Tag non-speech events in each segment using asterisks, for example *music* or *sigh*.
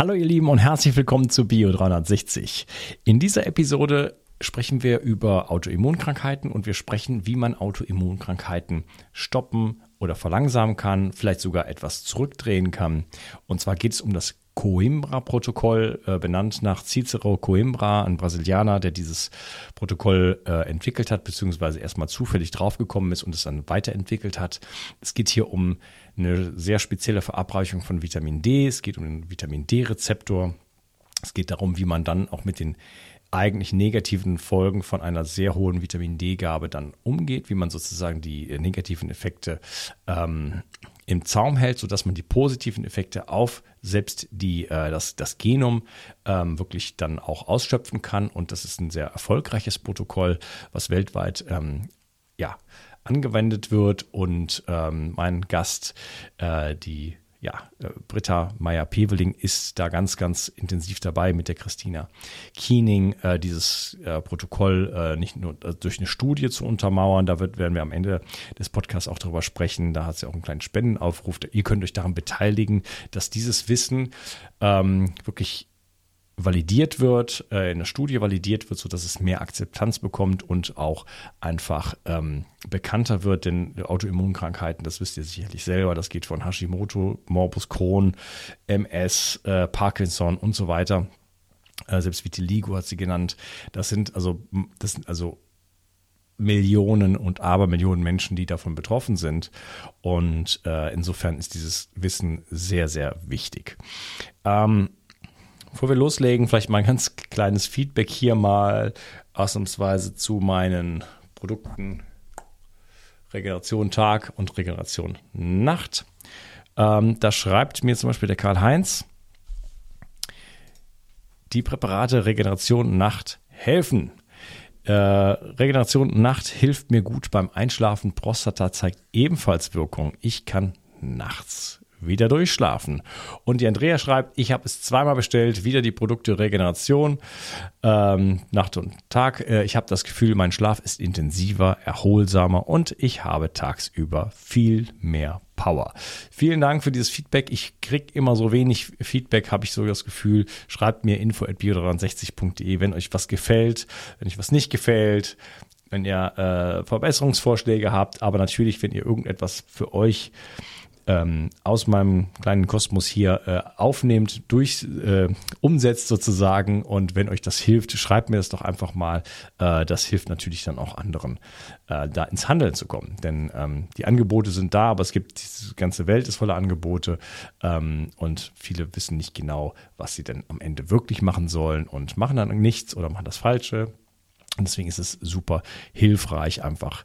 Hallo ihr Lieben und herzlich willkommen zu Bio 360. In dieser Episode sprechen wir über Autoimmunkrankheiten und wir sprechen, wie man Autoimmunkrankheiten stoppen oder verlangsamen kann, vielleicht sogar etwas zurückdrehen kann. Und zwar geht es um das Coimbra-Protokoll, äh, benannt nach Cicero Coimbra, ein Brasilianer, der dieses Protokoll äh, entwickelt hat, beziehungsweise erstmal zufällig draufgekommen ist und es dann weiterentwickelt hat. Es geht hier um eine sehr spezielle Verabreichung von Vitamin D. Es geht um den Vitamin D-Rezeptor. Es geht darum, wie man dann auch mit den eigentlich negativen Folgen von einer sehr hohen Vitamin D-Gabe dann umgeht, wie man sozusagen die äh, negativen Effekte ähm, im Zaum hält, sodass man die positiven Effekte auf selbst die, äh, das, das Genom ähm, wirklich dann auch ausschöpfen kann. Und das ist ein sehr erfolgreiches Protokoll, was weltweit ähm, ja, angewendet wird. Und ähm, mein Gast, äh, die ja, äh, Britta Meyer-Peveling ist da ganz, ganz intensiv dabei mit der Christina Keening, äh, dieses äh, Protokoll äh, nicht nur äh, durch eine Studie zu untermauern. Da wird, werden wir am Ende des Podcasts auch darüber sprechen. Da hat sie auch einen kleinen Spendenaufruf. Ihr könnt euch daran beteiligen, dass dieses Wissen ähm, wirklich validiert wird, äh, in der Studie validiert wird, sodass es mehr Akzeptanz bekommt und auch einfach ähm, bekannter wird. Denn Autoimmunkrankheiten, das wisst ihr sicherlich selber, das geht von Hashimoto, Morbus Crohn, MS, äh, Parkinson und so weiter. Äh, selbst Vitiligo hat sie genannt. Das sind also, das sind also Millionen und Abermillionen Menschen, die davon betroffen sind. Und äh, insofern ist dieses Wissen sehr, sehr wichtig. Ähm, Bevor wir loslegen, vielleicht mal ein ganz kleines Feedback hier mal ausnahmsweise zu meinen Produkten Regeneration Tag und Regeneration Nacht. Ähm, da schreibt mir zum Beispiel der Karl-Heinz, die Präparate Regeneration Nacht helfen. Äh, Regeneration Nacht hilft mir gut beim Einschlafen. Prostata zeigt ebenfalls Wirkung. Ich kann nachts wieder durchschlafen. Und die Andrea schreibt, ich habe es zweimal bestellt, wieder die Produkte Regeneration, ähm, Nacht und Tag. Äh, ich habe das Gefühl, mein Schlaf ist intensiver, erholsamer und ich habe tagsüber viel mehr Power. Vielen Dank für dieses Feedback. Ich kriege immer so wenig Feedback, habe ich so das Gefühl. Schreibt mir info at bio63.de, wenn euch was gefällt, wenn euch was nicht gefällt wenn ihr äh, Verbesserungsvorschläge habt, aber natürlich, wenn ihr irgendetwas für euch ähm, aus meinem kleinen Kosmos hier äh, aufnehmt, durch äh, umsetzt sozusagen. Und wenn euch das hilft, schreibt mir das doch einfach mal. Äh, das hilft natürlich dann auch anderen, äh, da ins Handeln zu kommen. Denn ähm, die Angebote sind da, aber es gibt diese ganze Welt ist voller Angebote ähm, und viele wissen nicht genau, was sie denn am Ende wirklich machen sollen und machen dann nichts oder machen das Falsche. Und deswegen ist es super hilfreich, einfach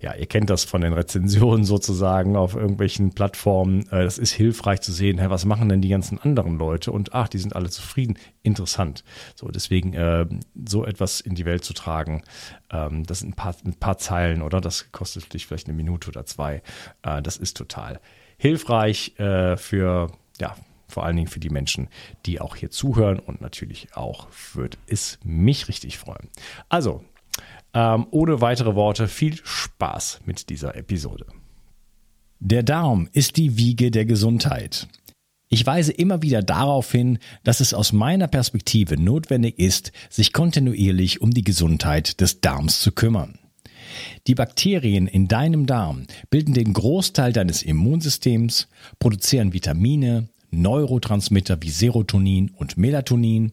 ja, ihr kennt das von den Rezensionen sozusagen auf irgendwelchen Plattformen. Äh, das ist hilfreich zu sehen, was machen denn die ganzen anderen Leute? Und ach, die sind alle zufrieden. Interessant. So, deswegen äh, so etwas in die Welt zu tragen, ähm, das sind ein paar, ein paar Zeilen, oder? Das kostet dich vielleicht eine Minute oder zwei. Äh, das ist total hilfreich für, ja, vor allen Dingen für die Menschen, die auch hier zuhören und natürlich auch wird es mich richtig freuen. Also, ähm, ohne weitere Worte, viel Spaß mit dieser Episode. Der Darm ist die Wiege der Gesundheit. Ich weise immer wieder darauf hin, dass es aus meiner Perspektive notwendig ist, sich kontinuierlich um die Gesundheit des Darms zu kümmern. Die Bakterien in deinem Darm bilden den Großteil deines Immunsystems, produzieren Vitamine, Neurotransmitter wie Serotonin und Melatonin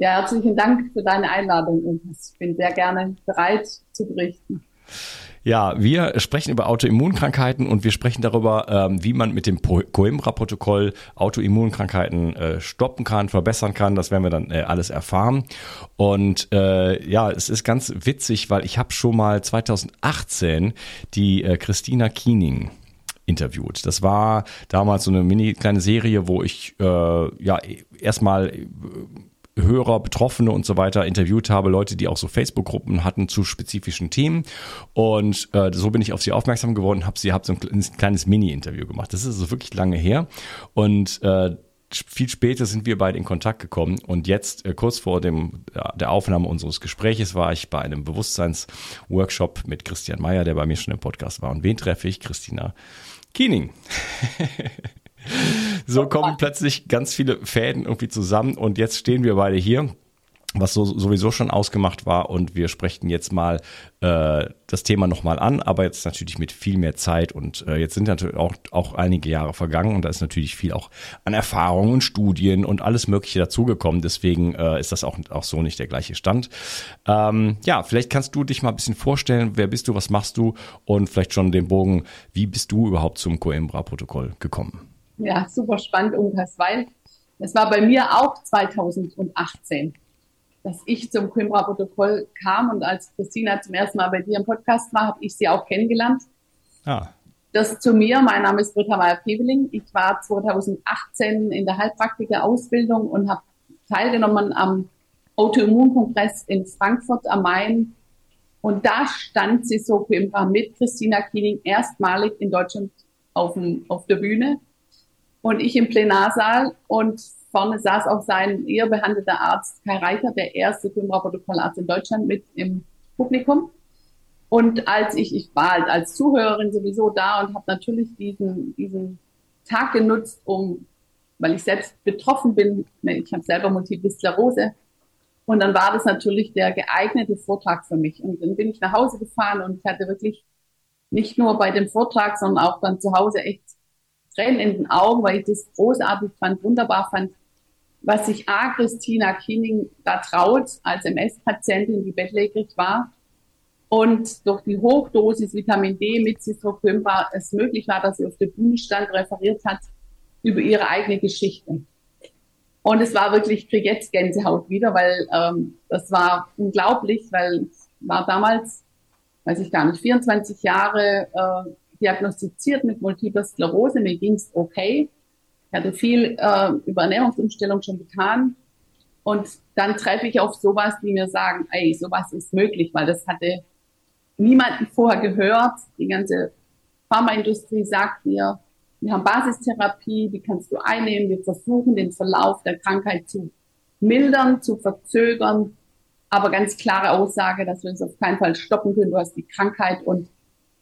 Ja, herzlichen Dank für deine Einladung. Ich bin sehr gerne bereit zu berichten. Ja, wir sprechen über Autoimmunkrankheiten und wir sprechen darüber, ähm, wie man mit dem Coimbra-Protokoll Autoimmunkrankheiten äh, stoppen kann, verbessern kann. Das werden wir dann äh, alles erfahren. Und äh, ja, es ist ganz witzig, weil ich habe schon mal 2018 die äh, Christina Kiening interviewt. Das war damals so eine mini kleine Serie, wo ich äh, ja erstmal Hörer, Betroffene und so weiter interviewt habe, Leute, die auch so Facebook-Gruppen hatten zu spezifischen Themen. Und äh, so bin ich auf sie aufmerksam geworden, habe sie, habe so ein kleines Mini-Interview gemacht. Das ist also wirklich lange her. Und äh, viel später sind wir beide in Kontakt gekommen und jetzt äh, kurz vor dem ja, der Aufnahme unseres Gespräches war ich bei einem Bewusstseinsworkshop mit Christian Meyer, der bei mir schon im Podcast war. Und wen treffe ich? Christina Kiening. *laughs* *laughs* so kommen plötzlich ganz viele Fäden irgendwie zusammen und jetzt stehen wir beide hier was so, sowieso schon ausgemacht war und wir sprechen jetzt mal äh, das Thema nochmal an, aber jetzt natürlich mit viel mehr Zeit und äh, jetzt sind natürlich auch, auch einige Jahre vergangen und da ist natürlich viel auch an Erfahrungen und Studien und alles mögliche dazugekommen, deswegen äh, ist das auch, auch so nicht der gleiche Stand. Ähm, ja, vielleicht kannst du dich mal ein bisschen vorstellen, wer bist du, was machst du und vielleicht schon den Bogen, wie bist du überhaupt zum Coimbra-Protokoll gekommen? Ja, super spannend, Unkas, weil es war bei mir auch 2018, dass ich zum Coimbra-Protokoll kam und als Christina zum ersten Mal bei dir im Podcast war, habe ich sie auch kennengelernt. Ah. Das zu mir, mein Name ist Britta Meyer-Peveling. Ich war 2018 in der Heilpraktiker-Ausbildung und habe teilgenommen am Autoimmunkongress in Frankfurt am Main. Und da stand sie so Coimbra mit Christina Kiening erstmalig in Deutschland auf, dem, auf der Bühne und ich im Plenarsaal und vorne saß auch sein eher behandelter Arzt Kai Reiter, der erste Filmprotokollarzt in Deutschland mit im Publikum. Und als ich, ich war halt als Zuhörerin sowieso da und habe natürlich diesen, diesen Tag genutzt, um, weil ich selbst betroffen bin, ich habe selber Multiple Sklerose, und dann war das natürlich der geeignete Vortrag für mich. Und dann bin ich nach Hause gefahren und ich hatte wirklich nicht nur bei dem Vortrag, sondern auch dann zu Hause echt Tränen in den Augen, weil ich das großartig fand, wunderbar fand, was sich A. Christina Kiening da traut, als MS-Patientin, die bettlägerig war. Und durch die Hochdosis Vitamin D mit Citrocymba es möglich war, dass sie auf der Bühne stand, referiert hat über ihre eigene Geschichte. Und es war wirklich, ich kriege jetzt Gänsehaut wieder, weil ähm, das war unglaublich, weil ich war damals, weiß ich gar nicht, 24 Jahre äh, diagnostiziert mit Multipler Sklerose. Mir ging es okay. Ich hatte viel äh, über Ernährungsumstellung schon getan. Und dann treffe ich auf sowas, die mir sagen, ey, sowas ist möglich, weil das hatte niemanden vorher gehört. Die ganze Pharmaindustrie sagt mir, wir haben Basistherapie, die kannst du einnehmen. Wir versuchen, den Verlauf der Krankheit zu mildern, zu verzögern. Aber ganz klare Aussage, dass wir es auf keinen Fall stoppen können. Du hast die Krankheit und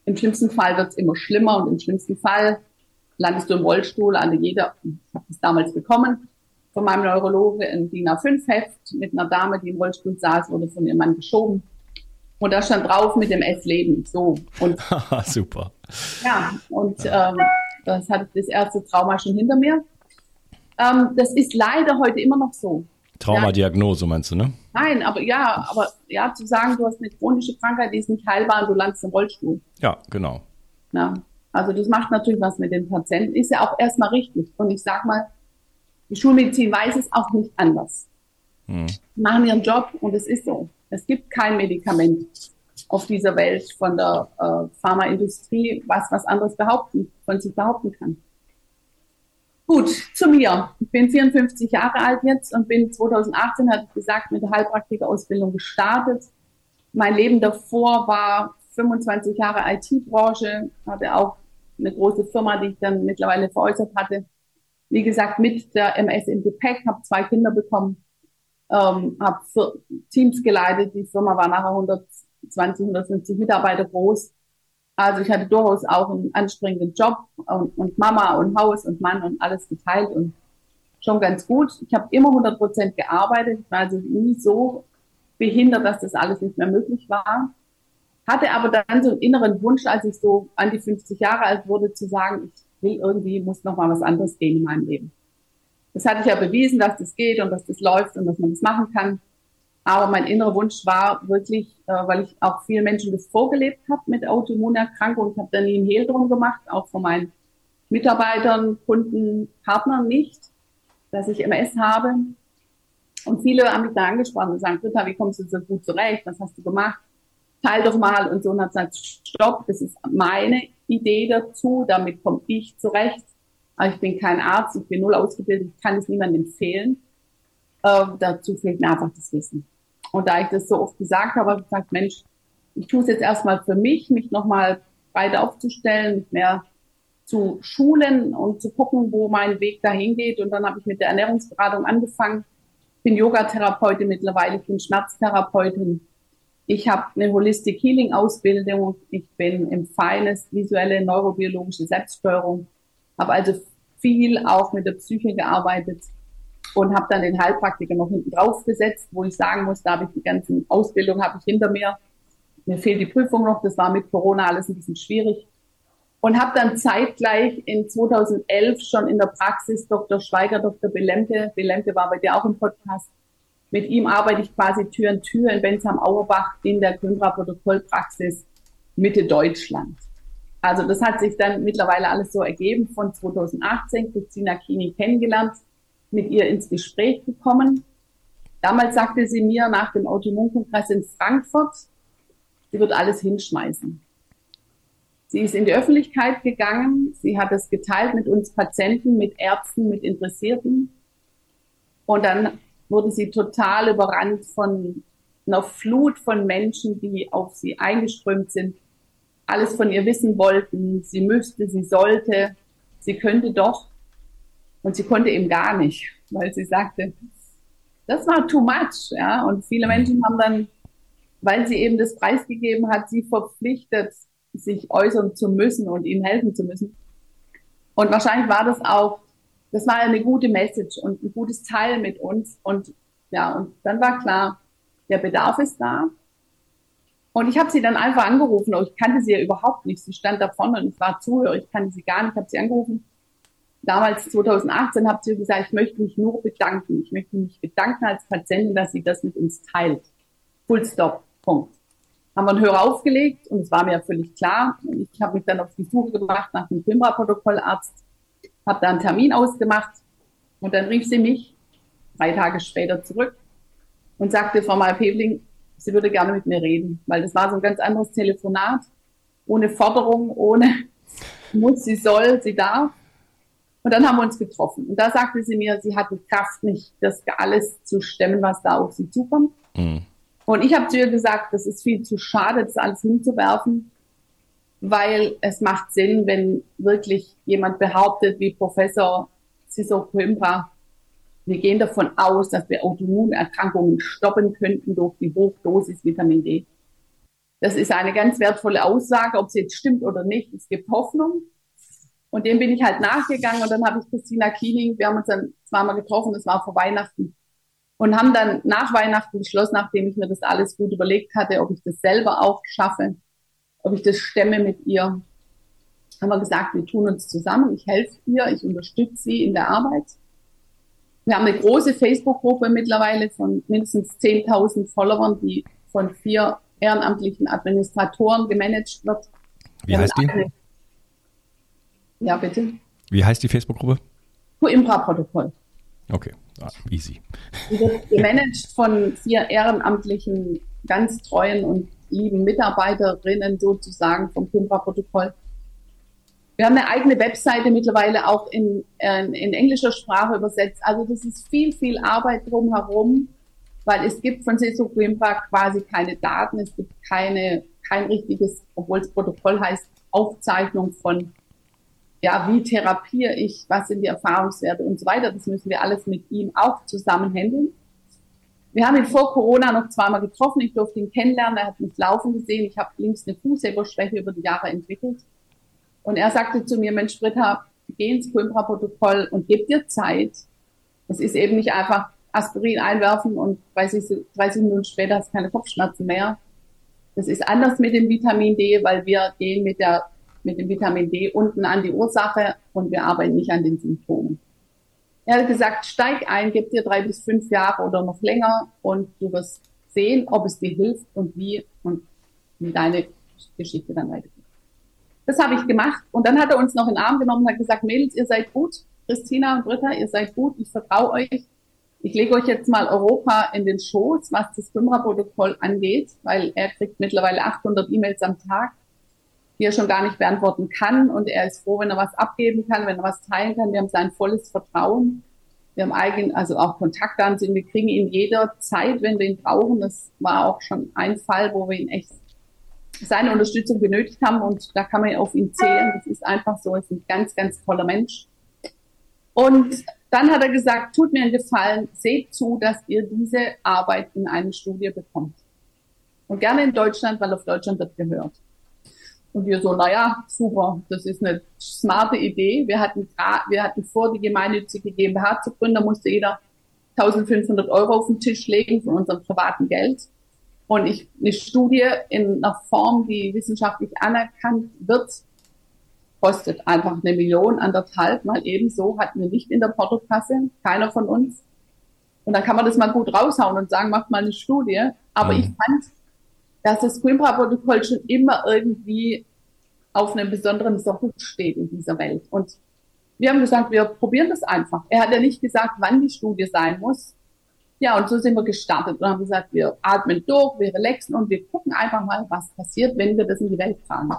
im schlimmsten Fall wird es immer schlimmer und im schlimmsten Fall landest du im Rollstuhl. Also jeder, ich habe das damals bekommen von meinem Neurologe, ein DIN A5-Heft mit einer Dame, die im Rollstuhl saß, wurde von ihrem Mann geschoben. Und da stand drauf mit dem S-Leben. So. Und, *laughs* Super. Ja, und ähm, das hatte das erste Trauma schon hinter mir. Ähm, das ist leider heute immer noch so. Traumadiagnose meinst du, ne? Nein, aber ja, aber ja, zu sagen, du hast eine chronische Krankheit, die ist nicht heilbar und du landest im Rollstuhl. Ja, genau. Ja, also das macht natürlich was mit den Patienten, ist ja auch erstmal richtig. Und ich sag mal, die Schulmedizin weiß es auch nicht anders. Hm. Machen ihren Job und es ist so. Es gibt kein Medikament auf dieser Welt von der äh, Pharmaindustrie, was was anderes behaupten, von sich behaupten kann. Gut, zu mir. Ich bin 54 Jahre alt jetzt und bin 2018, hatte ich gesagt, mit der Heilpraktikerausbildung gestartet. Mein Leben davor war 25 Jahre IT-Branche, hatte auch eine große Firma, die ich dann mittlerweile veräußert hatte. Wie gesagt, mit der MS im Gepäck, habe zwei Kinder bekommen ähm, habe Teams geleitet. Die Firma war nachher 120, 150 Mitarbeiter groß. Also ich hatte durchaus auch einen anstrengenden Job und, und Mama und Haus und Mann und alles geteilt und schon ganz gut. Ich habe immer 100 Prozent gearbeitet, ich war also nie so behindert, dass das alles nicht mehr möglich war. Hatte aber dann so einen inneren Wunsch, als ich so an die 50 Jahre alt wurde, zu sagen, ich will irgendwie, muss noch mal was anderes gehen in meinem Leben. Das hatte ich ja bewiesen, dass das geht und dass das läuft und dass man das machen kann. Aber mein innerer Wunsch war wirklich, äh, weil ich auch vielen Menschen das vorgelebt habe mit Autoimmunerkrankungen. Ich habe da nie einen Hehl drum gemacht, auch von meinen Mitarbeitern, Kunden, Partnern nicht, dass ich MS habe. Und viele haben mich da angesprochen und sagen, Britta, wie kommst du so gut zurecht? Was hast du gemacht? Teil doch mal und so. Und hat gesagt, stopp, das ist meine Idee dazu, damit komme ich zurecht. Aber ich bin kein Arzt, ich bin null ausgebildet, ich kann es niemandem empfehlen. Äh, dazu fehlt mir einfach das Wissen. Und da ich das so oft gesagt habe, habe ich gesagt, Mensch, ich tue es jetzt erstmal für mich, mich nochmal breit aufzustellen, mehr zu schulen und zu gucken, wo mein Weg dahin geht. Und dann habe ich mit der Ernährungsberatung angefangen. Ich bin Yogatherapeutin mittlerweile, ich bin Schmerztherapeutin. Ich habe eine Holistic Healing Ausbildung. Ich bin im Feines visuelle neurobiologische Selbststeuerung. Habe also viel auch mit der Psyche gearbeitet und habe dann den Heilpraktiker noch hinten drauf gesetzt, wo ich sagen muss, da habe ich die ganzen Ausbildung habe ich hinter mir. Mir fehlt die Prüfung noch, das war mit Corona alles ein bisschen schwierig. Und habe dann zeitgleich in 2011 schon in der Praxis Dr. Schweiger, Dr. Belemke, Belemke war bei dir auch im Podcast, mit ihm arbeite ich quasi Tür in Tür in Bensheim-Auerbach in der Kündra-Protokollpraxis Mitte Deutschland. Also das hat sich dann mittlerweile alles so ergeben von 2018, Christina Kini kennengelernt, mit ihr ins Gespräch gekommen. Damals sagte sie mir nach dem Autoimmunkongress in Frankfurt, sie wird alles hinschmeißen. Sie ist in die Öffentlichkeit gegangen, sie hat es geteilt mit uns Patienten, mit Ärzten, mit Interessierten. Und dann wurde sie total überrannt von einer Flut von Menschen, die auf sie eingeströmt sind, alles von ihr wissen wollten. Sie müsste, sie sollte, sie könnte doch. Und sie konnte eben gar nicht, weil sie sagte, das war too much. Ja? Und viele Menschen haben dann, weil sie eben das preisgegeben hat, sie verpflichtet, sich äußern zu müssen und ihnen helfen zu müssen. Und wahrscheinlich war das auch das war eine gute Message und ein gutes Teil mit uns. Und ja, und dann war klar, der Bedarf ist da. Und ich habe sie dann einfach angerufen. Ich kannte sie ja überhaupt nicht. Sie stand da vorne und ich war Zuhörer. Ich kannte sie gar nicht. Ich habe sie angerufen. Damals 2018 habe sie gesagt, ich möchte mich nur bedanken. Ich möchte mich bedanken als Patientin, dass sie das mit uns teilt. Full stop. Punkt. Haben wir einen Hörer aufgelegt und es war mir völlig klar. Ich habe mich dann auf die Suche gemacht nach einem Pimbra-Protokollarzt habe da einen Termin ausgemacht und dann rief sie mich drei Tage später zurück und sagte, Frau Mal-Pebling, sie würde gerne mit mir reden, weil das war so ein ganz anderes Telefonat, ohne Forderung, ohne muss, sie soll, sie darf. Und dann haben wir uns getroffen. Und da sagte sie mir, sie hat die Kraft nicht, das alles zu stemmen, was da auf sie zukommt. Mhm. Und ich habe zu ihr gesagt, das ist viel zu schade, das alles hinzuwerfen weil es macht Sinn, wenn wirklich jemand behauptet, wie Professor Cicero Coimbra, wir gehen davon aus, dass wir Autoimmunerkrankungen stoppen könnten durch die Hochdosis Vitamin D. Das ist eine ganz wertvolle Aussage, ob es jetzt stimmt oder nicht. Es gibt Hoffnung. Und dem bin ich halt nachgegangen und dann habe ich Christina Kiening, wir haben uns dann zweimal getroffen, das war vor Weihnachten. Und haben dann nach Weihnachten beschlossen, nachdem ich mir das alles gut überlegt hatte, ob ich das selber auch schaffe, ob ich das stemme mit ihr. Haben wir gesagt, wir tun uns zusammen, ich helfe ihr, ich unterstütze sie in der Arbeit. Wir haben eine große Facebook-Gruppe mittlerweile von mindestens 10.000 Followern, die von vier ehrenamtlichen Administratoren gemanagt wird. Wie heißt die? Ja, bitte. Wie heißt die Facebook-Gruppe? Coimbra-Protokoll. Okay, ah, easy. Die wird *laughs* gemanagt von vier ehrenamtlichen, ganz treuen und lieben Mitarbeiterinnen sozusagen vom Kimbra-Protokoll. Wir haben eine eigene Webseite mittlerweile auch in, äh, in englischer Sprache übersetzt. Also das ist viel, viel Arbeit drumherum, weil es gibt von Seso Coimbra quasi keine Daten, es gibt keine, kein richtiges, obwohl es Protokoll heißt, Aufzeichnung von, ja, wie therapiere ich, was sind die Erfahrungswerte und so weiter. Das müssen wir alles mit ihm auch zusammen handeln. Wir haben ihn vor Corona noch zweimal getroffen. Ich durfte ihn kennenlernen. Er hat mich laufen gesehen. Ich habe links eine Fußheberschwäche über die Jahre entwickelt. Und er sagte zu mir, Mensch, Britta, geh ins Coimbra-Protokoll und gib dir Zeit. Es ist eben nicht einfach Aspirin einwerfen und 30, 30 Minuten später hast du keine Kopfschmerzen mehr. Das ist anders mit dem Vitamin D, weil wir gehen mit der, mit dem Vitamin D unten an die Ursache und wir arbeiten nicht an den Symptomen. Er hat gesagt, steig ein, gib dir drei bis fünf Jahre oder noch länger und du wirst sehen, ob es dir hilft und wie und wie deine Geschichte dann weitergeht. Das habe ich gemacht. Und dann hat er uns noch in den Arm genommen und hat gesagt, Mädels, ihr seid gut. Christina und Britta, ihr seid gut. Ich vertraue euch. Ich lege euch jetzt mal Europa in den Schoß, was das FIMRA-Protokoll angeht, weil er kriegt mittlerweile 800 E-Mails am Tag, die er schon gar nicht beantworten kann. Und er ist froh, wenn er was abgeben kann, wenn er was teilen kann. Wir haben sein volles Vertrauen. Wir haben eigen, also auch Kontaktdaten. Wir kriegen ihn jederzeit, wenn wir ihn brauchen. Das war auch schon ein Fall, wo wir ihn echt seine Unterstützung benötigt haben und da kann man auf ihn zählen. Das ist einfach so, er ist ein ganz, ganz toller Mensch. Und dann hat er gesagt, tut mir einen Gefallen, seht zu, dass ihr diese Arbeit in eine Studie bekommt. Und gerne in Deutschland, weil auf Deutschland wird gehört. Und wir so, naja, super, das ist eine smarte Idee. Wir hatten, wir hatten vor, die gemeinnützige GmbH zu gründen, da musste jeder 1500 Euro auf den Tisch legen von unserem privaten Geld. Und ich, eine Studie in einer Form, die wissenschaftlich anerkannt wird, kostet einfach eine Million, anderthalb, mal ebenso hatten wir nicht in der Portokasse, keiner von uns. Und dann kann man das mal gut raushauen und sagen, macht mal eine Studie. Aber mhm. ich fand, dass das Coimbra-Protokoll schon immer irgendwie auf einem besonderen Sockel steht in dieser Welt. Und wir haben gesagt, wir probieren das einfach. Er hat ja nicht gesagt, wann die Studie sein muss. Ja, und so sind wir gestartet und haben gesagt, wir atmen durch, wir relaxen und wir gucken einfach mal, was passiert, wenn wir das in die Welt tragen.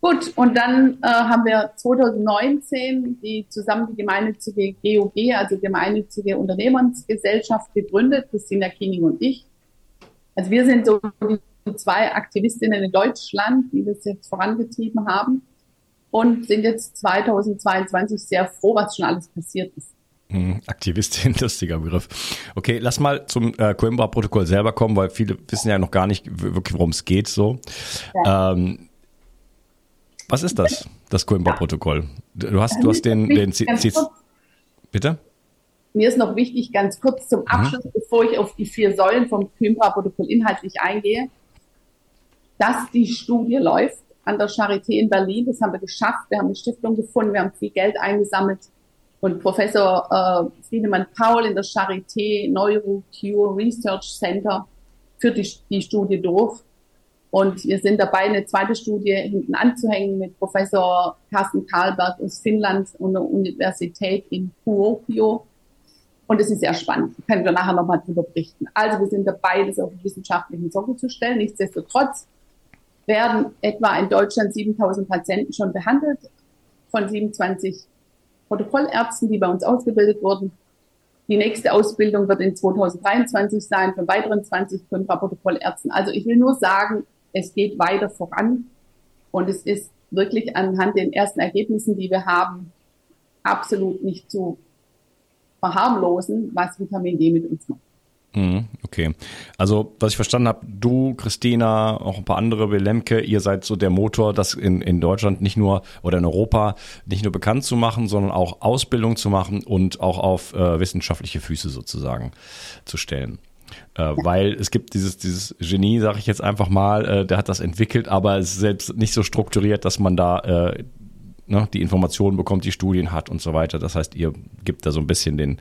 Gut, und dann äh, haben wir 2019 die zusammen die gemeinnützige GOG, also gemeinnützige Unternehmensgesellschaft gegründet, Christina Kiening und ich. Also wir sind so die zwei Aktivistinnen in Deutschland, die das jetzt vorangetrieben haben und sind jetzt 2022 sehr froh, was schon alles passiert ist. Hm, Aktivistin, *laughs* lustiger Begriff. Okay, lass mal zum äh, Coimbra-Protokoll selber kommen, weil viele wissen ja noch gar nicht wirklich, worum es geht. So, ja. ähm, was ist das, das Coimbra-Protokoll? Du hast, du hast den, den, den bitte? Mir ist noch wichtig, ganz kurz zum mhm. Abschluss, mhm. bevor ich auf die vier Säulen vom Coimbra-Protokoll inhaltlich eingehe, dass die Studie läuft an der Charité in Berlin. Das haben wir geschafft. Wir haben eine Stiftung gefunden. Wir haben viel Geld eingesammelt und Professor äh, Friedemann Paul in der Charité NeuroCure Research Center führt die, die Studie durch. Und wir sind dabei, eine zweite Studie hinten anzuhängen mit Professor Carsten Karlberg aus Finnland und der Universität in Kuopio. Und es ist sehr spannend. Können wir nachher nochmal darüber berichten. Also wir sind dabei, das auf wissenschaftlichen Sockel zu stellen. Nichtsdestotrotz werden etwa in Deutschland 7000 Patienten schon behandelt von 27 Protokollärzten, die bei uns ausgebildet wurden. Die nächste Ausbildung wird in 2023 sein von weiteren 20 Protokollärzten. Also ich will nur sagen, es geht weiter voran und es ist wirklich anhand den ersten Ergebnissen, die wir haben, absolut nicht zu verharmlosen, was Vitamin D mit uns macht. Mhm, okay. Also, was ich verstanden habe, du, Christina, auch ein paar andere, Willemke, ihr seid so der Motor, das in, in Deutschland nicht nur oder in Europa nicht nur bekannt zu machen, sondern auch Ausbildung zu machen und auch auf äh, wissenschaftliche Füße sozusagen zu stellen. Äh, ja. Weil es gibt dieses, dieses Genie, sage ich jetzt einfach mal, äh, der hat das entwickelt, aber es ist selbst nicht so strukturiert, dass man da äh, ne, die Informationen bekommt, die Studien hat und so weiter. Das heißt, ihr gibt da so ein bisschen den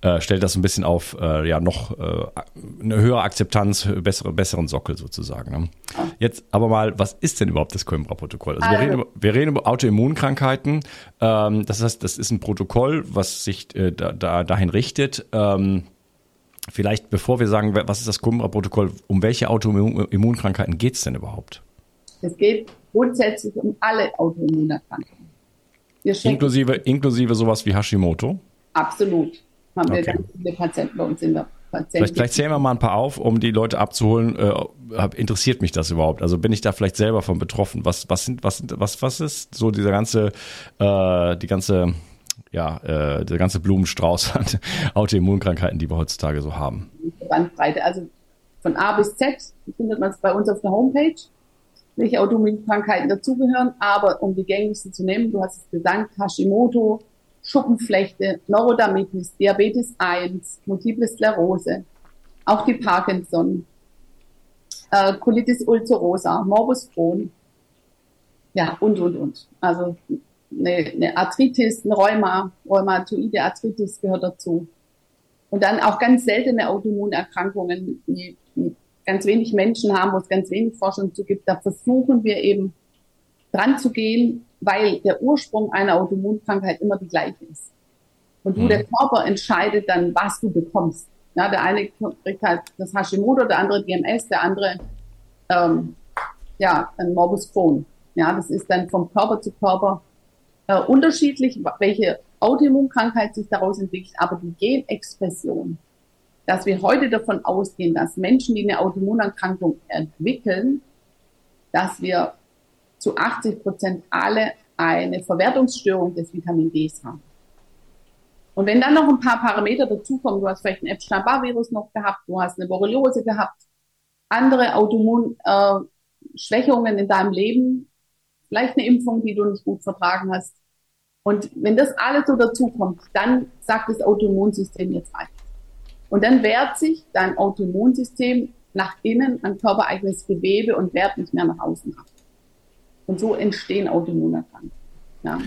äh, stellt das ein bisschen auf äh, ja noch äh, eine höhere Akzeptanz, bessere, besseren Sockel sozusagen. Ne? Jetzt aber mal, was ist denn überhaupt das Coimbra-Protokoll? Also, wir, reden über, wir reden über Autoimmunkrankheiten. Ähm, das heißt, das ist ein Protokoll, was sich äh, da, da, dahin richtet. Ähm, vielleicht, bevor wir sagen, was ist das Coimbra-Protokoll, um welche Autoimmunkrankheiten geht es denn überhaupt? Es geht grundsätzlich um alle Autoimmunerkrankungen. Inklusive, inklusive sowas wie Hashimoto? Absolut haben wir ganz viele Patienten bei uns in der Patienten. Vielleicht, vielleicht zählen wir mal ein paar auf, um die Leute abzuholen. Äh, interessiert mich das überhaupt? Also bin ich da vielleicht selber von betroffen? Was, was sind, was sind, was, was ist so dieser ganze, äh, die ganze ja, äh, der ganze Blumenstrauß *laughs* an Autoimmunkrankheiten, die wir heutzutage so haben. Bandbreite. Also von A bis Z findet man es bei uns auf der Homepage, welche Autoimmunkrankheiten dazugehören. Aber um die gängigsten zu nehmen, du hast es gesagt, Hashimoto, Schuppenflechte, Neurodermitis, Diabetes 1, Multiple Sklerose, auch die Parkinson, äh, Colitis ulcerosa, Morbus Crohn, ja, und, und, und. Also eine, eine Arthritis, ein Rheuma, Rheumatoide Arthritis gehört dazu. Und dann auch ganz seltene Autoimmunerkrankungen, die ganz wenig Menschen haben, wo es ganz wenig Forschung zu gibt. Da versuchen wir eben dran zu gehen, weil der Ursprung einer Autoimmunkrankheit immer die gleiche ist. Und du, mhm. der Körper entscheidet dann, was du bekommst. Ja, der eine kriegt halt das Hashimoto, der andere DMS, der andere ähm, ja, ein Morbus Crohn. Ja, das ist dann vom Körper zu Körper äh, unterschiedlich, welche Autoimmunkrankheit sich daraus entwickelt, aber die Genexpression, dass wir heute davon ausgehen, dass Menschen, die eine Autoimmunerkrankung entwickeln, dass wir zu 80 Prozent alle eine Verwertungsstörung des Vitamin Ds haben. Und wenn dann noch ein paar Parameter dazukommen, du hast vielleicht ein Epstein-Barr-Virus noch gehabt, du hast eine Borreliose gehabt, andere Autoimmunschwächungen in deinem Leben, vielleicht eine Impfung, die du nicht gut vertragen hast. Und wenn das alles so dazukommt, dann sagt das Autoimmunsystem jetzt reicht. Und dann wehrt sich dein Autoimmunsystem nach innen an körpereigenes Gewebe und wehrt nicht mehr nach außen ab. Und so entstehen Autoimmunerkrankungen. Ja.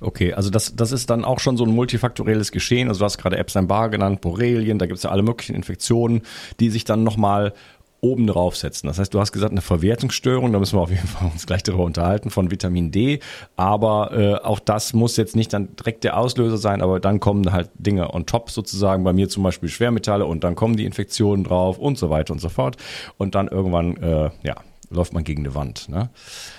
Okay, also das, das ist dann auch schon so ein multifaktorielles Geschehen. Also du hast gerade Epstein-Barr genannt, Borrelien, da gibt es ja alle möglichen Infektionen, die sich dann nochmal oben drauf setzen. Das heißt, du hast gesagt, eine Verwertungsstörung, da müssen wir auf jeden Fall uns gleich darüber unterhalten, von Vitamin D. Aber äh, auch das muss jetzt nicht dann direkt der Auslöser sein, aber dann kommen halt Dinge on top sozusagen, bei mir zum Beispiel Schwermetalle und dann kommen die Infektionen drauf und so weiter und so fort. Und dann irgendwann, äh, ja, läuft man gegen eine Wand. Ne?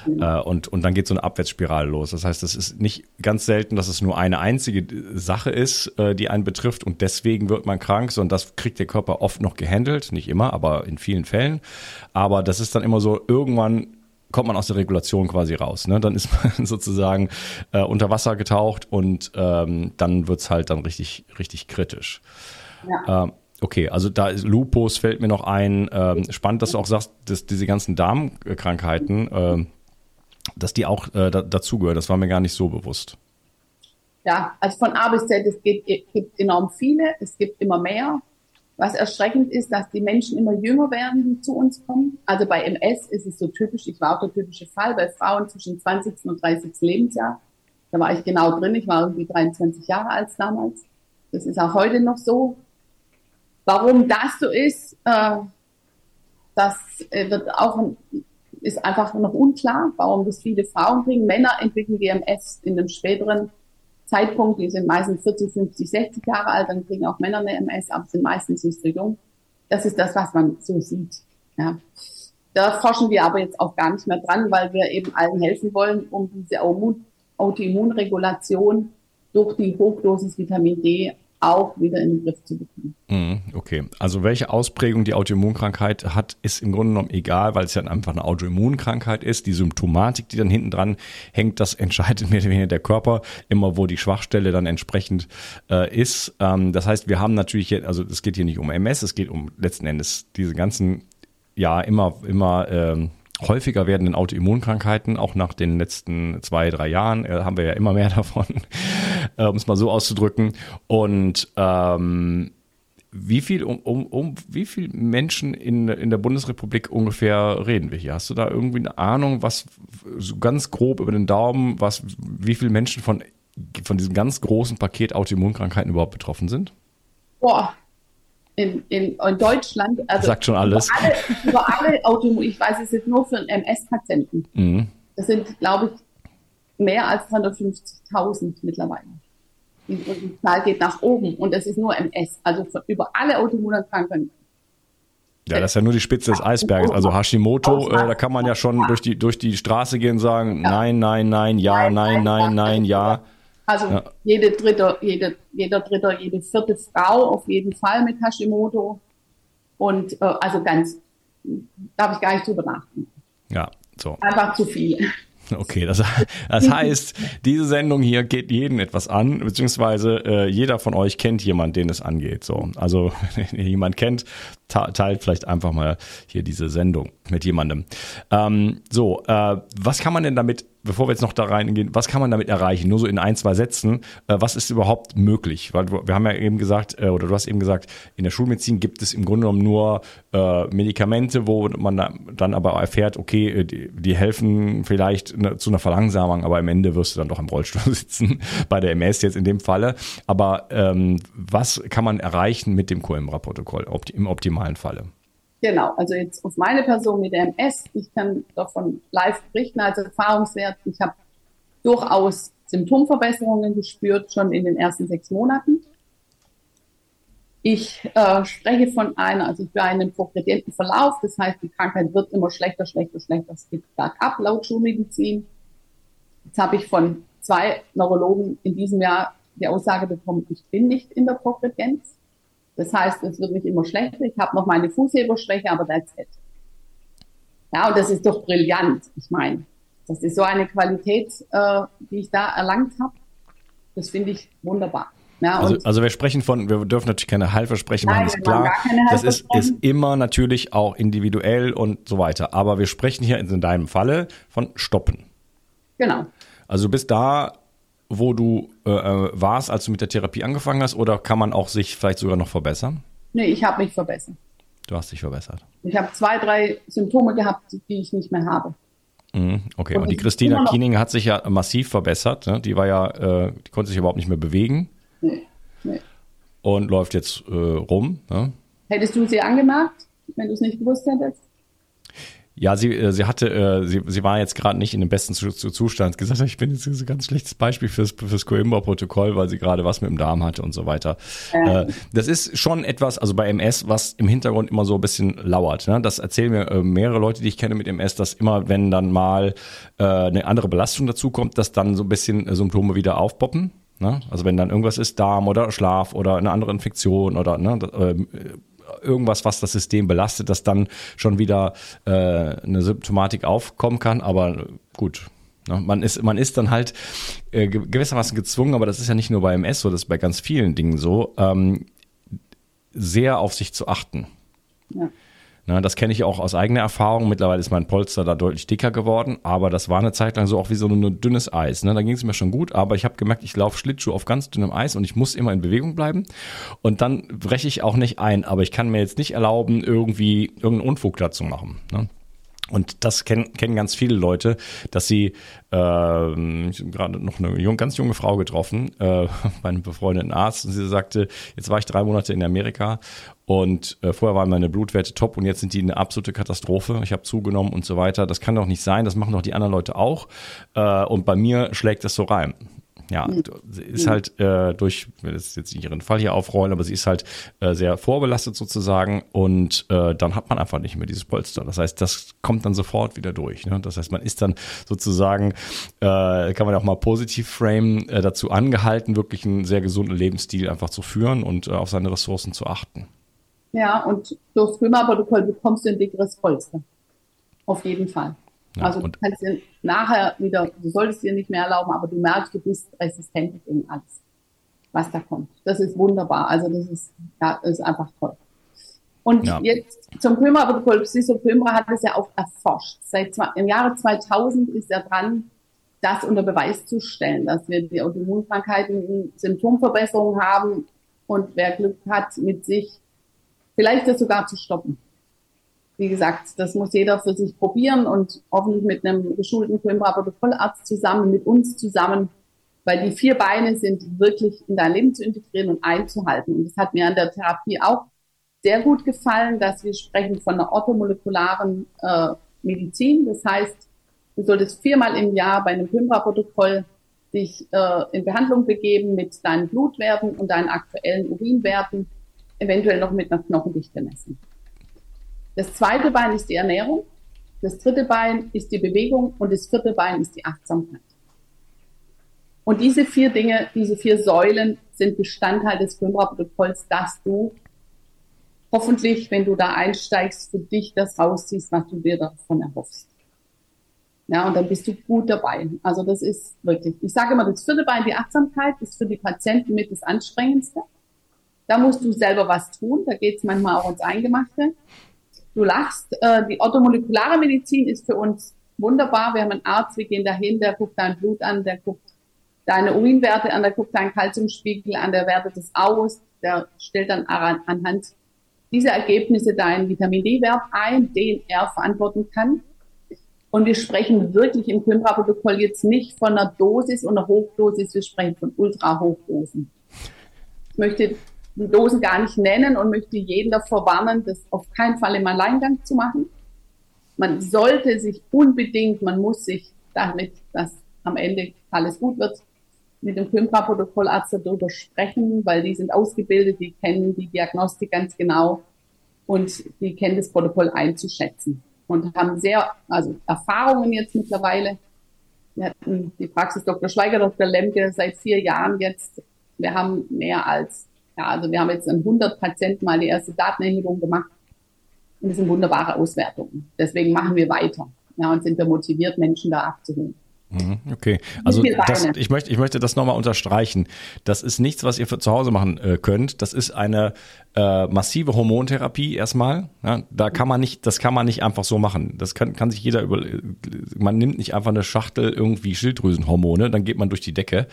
Mhm. Äh, und, und dann geht so eine Abwärtsspirale los. Das heißt, es ist nicht ganz selten, dass es nur eine einzige Sache ist, äh, die einen betrifft und deswegen wird man krank, sondern das kriegt der Körper oft noch gehandelt. Nicht immer, aber in vielen Fällen. Aber das ist dann immer so, irgendwann kommt man aus der Regulation quasi raus. Ne? Dann ist *laughs* man sozusagen äh, unter Wasser getaucht und ähm, dann wird's halt dann richtig, richtig kritisch. Ja. Ähm, Okay, also da ist Lupus fällt mir noch ein. Ähm, spannend, dass du auch sagst, dass diese ganzen Darmkrankheiten, äh, dass die auch äh, da, dazugehören. Das war mir gar nicht so bewusst. Ja, also von A bis Z, es gibt, gibt enorm viele, es gibt immer mehr. Was erschreckend ist, dass die Menschen immer jünger werden, die zu uns kommen. Also bei MS ist es so typisch, ich war auch der typische Fall, bei Frauen zwischen 20. und 30. Lebensjahr. Da war ich genau drin, ich war irgendwie 23 Jahre alt damals. Das ist auch heute noch so. Warum das so ist, äh, das äh, wird auch ist einfach noch unklar, warum das viele Frauen kriegen. Männer entwickeln GMS in einem späteren Zeitpunkt, die sind meistens 40, 50, 60 Jahre alt, dann kriegen auch Männer eine MS, aber sind meistens nicht so jung. Das ist das, was man so sieht. Ja. Da forschen wir aber jetzt auch gar nicht mehr dran, weil wir eben allen helfen wollen, um diese Autoimmunregulation durch die Hochdosis Vitamin D auch wieder in den Griff zu bekommen. Mhm, okay, also welche Ausprägung die Autoimmunkrankheit hat, ist im Grunde genommen egal, weil es ja einfach eine Autoimmunkrankheit ist. Die Symptomatik, die dann hinten dran hängt, das *laughs* entscheidet mehr oder weniger der Körper, immer wo die Schwachstelle dann entsprechend äh, ist. Ähm, das heißt, wir haben natürlich, jetzt, also es geht hier nicht um MS, es geht um letzten Endes diese ganzen, ja, immer, immer ähm, häufiger werdenden Autoimmunkrankheiten, auch nach den letzten zwei, drei Jahren, äh, haben wir ja immer mehr *laughs* davon, äh, um es mal so auszudrücken. Und ähm, wie viel, um, um, um wie viel Menschen in, in der Bundesrepublik ungefähr reden wir hier? Hast du da irgendwie eine Ahnung, was so ganz grob über den Daumen, was, wie viele Menschen von, von diesem ganz großen Paket Autoimmunkrankheiten überhaupt betroffen sind? Boah, in, in, in Deutschland. Also Sagt schon alles. Über alle, über alle Autoimmun, ich weiß es jetzt nur für einen MS-Patienten. Mhm. Das sind, glaube ich, mehr als 150.000 mittlerweile. Die, die Zahl geht nach oben und das ist nur MS. Also über alle Autoimmunerkrankungen ja, das ist ja nur die Spitze des Eisberges. Also Hashimoto, äh, da kann man ja schon durch die, durch die Straße gehen und sagen, nein, nein, nein, ja, nein, nein, nein, ja. Also ja. jede dritte, jede, jeder dritte, jede vierte Frau auf jeden Fall mit Hashimoto. Und äh, also ganz, darf ich gar nicht drüber nachdenken. Ja, so. Einfach zu viel. Okay, das, das heißt, diese Sendung hier geht jeden etwas an, beziehungsweise äh, jeder von euch kennt jemanden, den es angeht. So, also *laughs* wenn ihr jemanden kennt, teilt vielleicht einfach mal hier diese Sendung mit jemandem. Ähm, so, äh, was kann man denn damit bevor wir jetzt noch da reingehen, was kann man damit erreichen? Nur so in ein, zwei Sätzen, äh, was ist überhaupt möglich? Weil wir haben ja eben gesagt, äh, oder du hast eben gesagt, in der Schulmedizin gibt es im Grunde genommen nur äh, Medikamente, wo man dann aber erfährt, okay, äh, die, die helfen vielleicht ne, zu einer Verlangsamung, aber am Ende wirst du dann doch im Rollstuhl *laughs* sitzen, bei der MS jetzt in dem Falle. Aber ähm, was kann man erreichen mit dem Coimbra-Protokoll im optimalen Falle? Genau, also jetzt auf meine Person mit der MS, ich kann davon live berichten als Erfahrungswert. Ich habe durchaus Symptomverbesserungen gespürt, schon in den ersten sechs Monaten. Ich äh, spreche von einer, also ich bin einem progredienten Verlauf, das heißt, die Krankheit wird immer schlechter, schlechter, schlechter, es geht bergab laut Schulmedizin. Jetzt habe ich von zwei Neurologen in diesem Jahr die Aussage bekommen, ich bin nicht in der Progredienz. Das heißt, es wird nicht immer schlechter. Ich habe noch meine Fußheberschwäche, aber that's it. Ja, und das ist doch brillant. Ich meine, das ist so eine Qualität, äh, die ich da erlangt habe. Das finde ich wunderbar. Ja, also, also wir sprechen von, wir dürfen natürlich keine Heilversprechen machen, ist klar. Das ist, ist immer natürlich auch individuell und so weiter. Aber wir sprechen hier in deinem Falle von Stoppen. Genau. Also du bist da wo du äh, äh, warst, als du mit der Therapie angefangen hast, oder kann man auch sich vielleicht sogar noch verbessern? Nee, ich habe mich verbessert. Du hast dich verbessert. Ich habe zwei, drei Symptome gehabt, die ich nicht mehr habe. Mhm, okay, und, und die Christina Kiening hat sich ja massiv verbessert. Ne? Die war ja, äh, die konnte sich überhaupt nicht mehr bewegen. Nee, nee. Und läuft jetzt äh, rum. Ne? Hättest du sie angemerkt, wenn du es nicht gewusst hättest? Ja, sie, äh, sie hatte, äh, sie, sie war jetzt gerade nicht in dem besten Zustand. Gesagt, ich bin jetzt ein ganz schlechtes Beispiel fürs, fürs Coimbra-Protokoll, weil sie gerade was mit dem Darm hatte und so weiter. Ähm. Das ist schon etwas, also bei MS, was im Hintergrund immer so ein bisschen lauert. Ne? Das erzählen mir mehrere Leute, die ich kenne mit MS, dass immer, wenn dann mal eine andere Belastung dazukommt, dass dann so ein bisschen Symptome wieder aufpoppen. Ne? Also wenn dann irgendwas ist, Darm oder Schlaf oder eine andere Infektion oder ne, irgendwas, was das System belastet, dass dann schon wieder äh, eine Symptomatik aufkommen kann. Aber gut, ne? man ist, man ist dann halt äh, gewissermaßen gezwungen, aber das ist ja nicht nur bei MS so, das ist bei ganz vielen Dingen so, ähm, sehr auf sich zu achten. Ja. Ne, das kenne ich auch aus eigener Erfahrung. Mittlerweile ist mein Polster da deutlich dicker geworden, aber das war eine Zeit lang so auch wie so ein dünnes Eis. Ne? Da ging es mir schon gut, aber ich habe gemerkt, ich laufe Schlittschuh auf ganz dünnem Eis und ich muss immer in Bewegung bleiben. Und dann breche ich auch nicht ein, aber ich kann mir jetzt nicht erlauben, irgendwie irgendeinen Unfug dazu machen. Ne? Und das kennen, kennen ganz viele Leute, dass sie äh, gerade noch eine jung, ganz junge Frau getroffen, äh, *laughs* bei einem befreundeten Arzt, und sie sagte, jetzt war ich drei Monate in Amerika und äh, vorher waren meine Blutwerte top und jetzt sind die eine absolute Katastrophe. Ich habe zugenommen und so weiter. Das kann doch nicht sein, das machen doch die anderen Leute auch. Äh, und bei mir schlägt das so rein ja, mhm. sie ist halt äh, durch, ich will jetzt nicht ihren Fall hier aufrollen, aber sie ist halt äh, sehr vorbelastet sozusagen und äh, dann hat man einfach nicht mehr dieses Polster. Das heißt, das kommt dann sofort wieder durch. Ne? Das heißt, man ist dann sozusagen, äh, kann man auch mal positiv framen, äh, dazu angehalten, wirklich einen sehr gesunden Lebensstil einfach zu führen und äh, auf seine Ressourcen zu achten. Ja, und durchs Römerprotokoll bekommst du ein dickeres Polster. Auf jeden Fall. Ja, also du kannst dir nachher wieder, du solltest dir nicht mehr erlauben, aber du merkst, du bist resistent gegen alles, was da kommt. Das ist wunderbar. Also das ist, ja, das ist einfach toll. Und ja. jetzt zum Pömer-Protokoll. Siso Pömer hat es ja auch erforscht. Seit zwei, im Jahre 2000 ist er dran, das unter Beweis zu stellen, dass wir die Autoimmunkrankheiten Symptomverbesserungen haben und wer Glück hat, mit sich vielleicht das sogar zu stoppen wie gesagt, das muss jeder für sich probieren und hoffentlich mit einem geschulten Coimbra-Protokollarzt zusammen, mit uns zusammen, weil die vier Beine sind wirklich in dein Leben zu integrieren und einzuhalten. Und das hat mir an der Therapie auch sehr gut gefallen, dass wir sprechen von einer orthomolekularen äh, Medizin. Das heißt, du solltest viermal im Jahr bei einem Coimbra-Protokoll dich äh, in Behandlung begeben mit deinen Blutwerten und deinen aktuellen Urinwerten, eventuell noch mit einer Knochendichte messen. Das zweite Bein ist die Ernährung, das dritte Bein ist die Bewegung und das vierte Bein ist die Achtsamkeit. Und diese vier Dinge, diese vier Säulen sind Bestandteil des Firmenprotokolls, dass du hoffentlich, wenn du da einsteigst, für dich das rausziehst, was du dir davon erhoffst. Ja, und dann bist du gut dabei. Also das ist wirklich, ich sage immer, das vierte Bein, die Achtsamkeit, ist für die Patienten mit das Anstrengendste. Da musst du selber was tun. Da geht's manchmal auch ins Eingemachte. Du lachst. Äh, die orthomolekulare Medizin ist für uns wunderbar. Wir haben einen Arzt, wir gehen dahin, der guckt dein Blut an, der guckt deine Urinwerte an, der guckt deinen Kalziumspiegel an, der wertet es aus, der stellt dann anhand dieser Ergebnisse deinen Vitamin D-Wert ein, den er verantworten kann. Und wir sprechen wirklich im Coimbra-Protokoll jetzt nicht von einer Dosis und einer Hochdosis, wir sprechen von Ultra-Hochdosen. Ich möchte die Dosen gar nicht nennen und möchte jeden davor warnen, das auf keinen Fall im Alleingang zu machen. Man sollte sich unbedingt, man muss sich damit, dass am Ende alles gut wird, mit dem Coimbra-Protokollarzt darüber sprechen, weil die sind ausgebildet, die kennen die Diagnostik ganz genau und die kennen das Protokoll einzuschätzen und haben sehr, also Erfahrungen jetzt mittlerweile. Wir hatten die Praxis Dr. Schweiger, Dr. Lemke seit vier Jahren jetzt. Wir haben mehr als ja, also wir haben jetzt an 100 Patienten mal die erste Datenerhebung gemacht und das sind wunderbare Auswertungen. Deswegen machen wir weiter ja, und sind wir motiviert, Menschen da abzuholen. Mhm, okay, also das, ich, möchte, ich möchte das nochmal unterstreichen. Das ist nichts, was ihr für zu Hause machen äh, könnt. Das ist eine äh, massive Hormontherapie erstmal. Ja, da kann man nicht, das kann man nicht einfach so machen. Das kann, kann sich jeder über. Man nimmt nicht einfach eine Schachtel irgendwie Schilddrüsenhormone, dann geht man durch die Decke.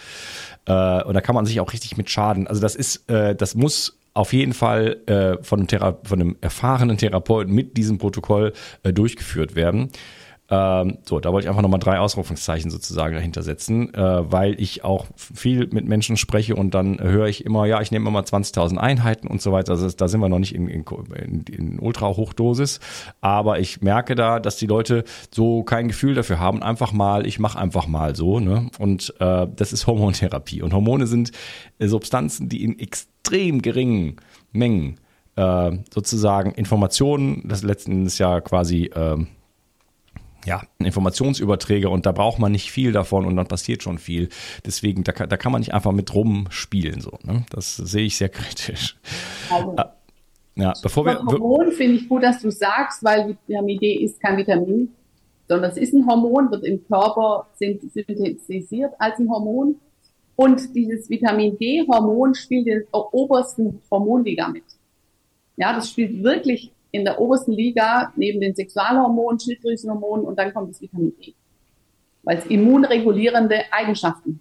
Äh, und da kann man sich auch richtig mit schaden. Also das ist, äh, das muss auf jeden Fall äh, von, einem von einem erfahrenen Therapeuten mit diesem Protokoll äh, durchgeführt werden. Ähm, so, da wollte ich einfach nochmal drei Ausrufungszeichen sozusagen dahinter setzen, äh, weil ich auch viel mit Menschen spreche und dann höre ich immer, ja, ich nehme immer 20.000 Einheiten und so weiter. Also da sind wir noch nicht in, in, in, Ultra-Hochdosis, aber ich merke da, dass die Leute so kein Gefühl dafür haben, einfach mal, ich mache einfach mal so. Ne? Und äh, das ist Hormontherapie. Und Hormone sind äh, Substanzen, die in extrem geringen Mengen äh, sozusagen Informationen, das letzten Endes ja quasi äh, ja, Informationsüberträger und da braucht man nicht viel davon und dann passiert schon viel. Deswegen, da, da kann man nicht einfach mit rumspielen. So, ne? Das sehe ich sehr kritisch. Also, ah, ja, bevor wir. Hormon finde ich gut, dass du sagst, weil Vitamin D ist kein Vitamin, sondern es ist ein Hormon, wird im Körper synthetisiert als ein Hormon. Und dieses Vitamin D-Hormon spielt der obersten Hormonliga mit. Ja, das spielt wirklich in der obersten Liga neben den Sexualhormonen, Schilddrüsenhormonen und dann kommt das Vitamin D. Weil es immunregulierende Eigenschaften.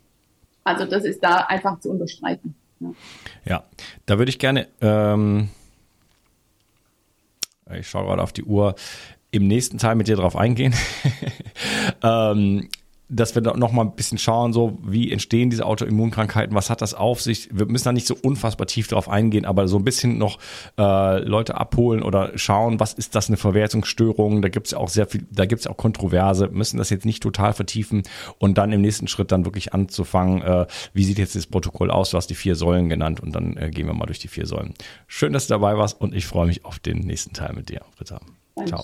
Also das ist da einfach zu unterstreichen. Ja, ja da würde ich gerne, ähm, ich schaue gerade auf die Uhr, im nächsten Teil mit dir drauf eingehen. *laughs* ähm, dass wir da noch mal ein bisschen schauen, so wie entstehen diese Autoimmunkrankheiten, was hat das auf sich? Wir müssen da nicht so unfassbar tief drauf eingehen, aber so ein bisschen noch äh, Leute abholen oder schauen, was ist das eine Verwertungsstörung? Da gibt es ja auch sehr viel, da gibt es auch Kontroverse, müssen das jetzt nicht total vertiefen und dann im nächsten Schritt dann wirklich anzufangen, äh, wie sieht jetzt das Protokoll aus? Du hast die vier Säulen genannt und dann äh, gehen wir mal durch die vier Säulen. Schön, dass du dabei warst und ich freue mich auf den nächsten Teil mit dir, Britta. Ciao.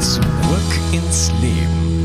Zurück ins Leben.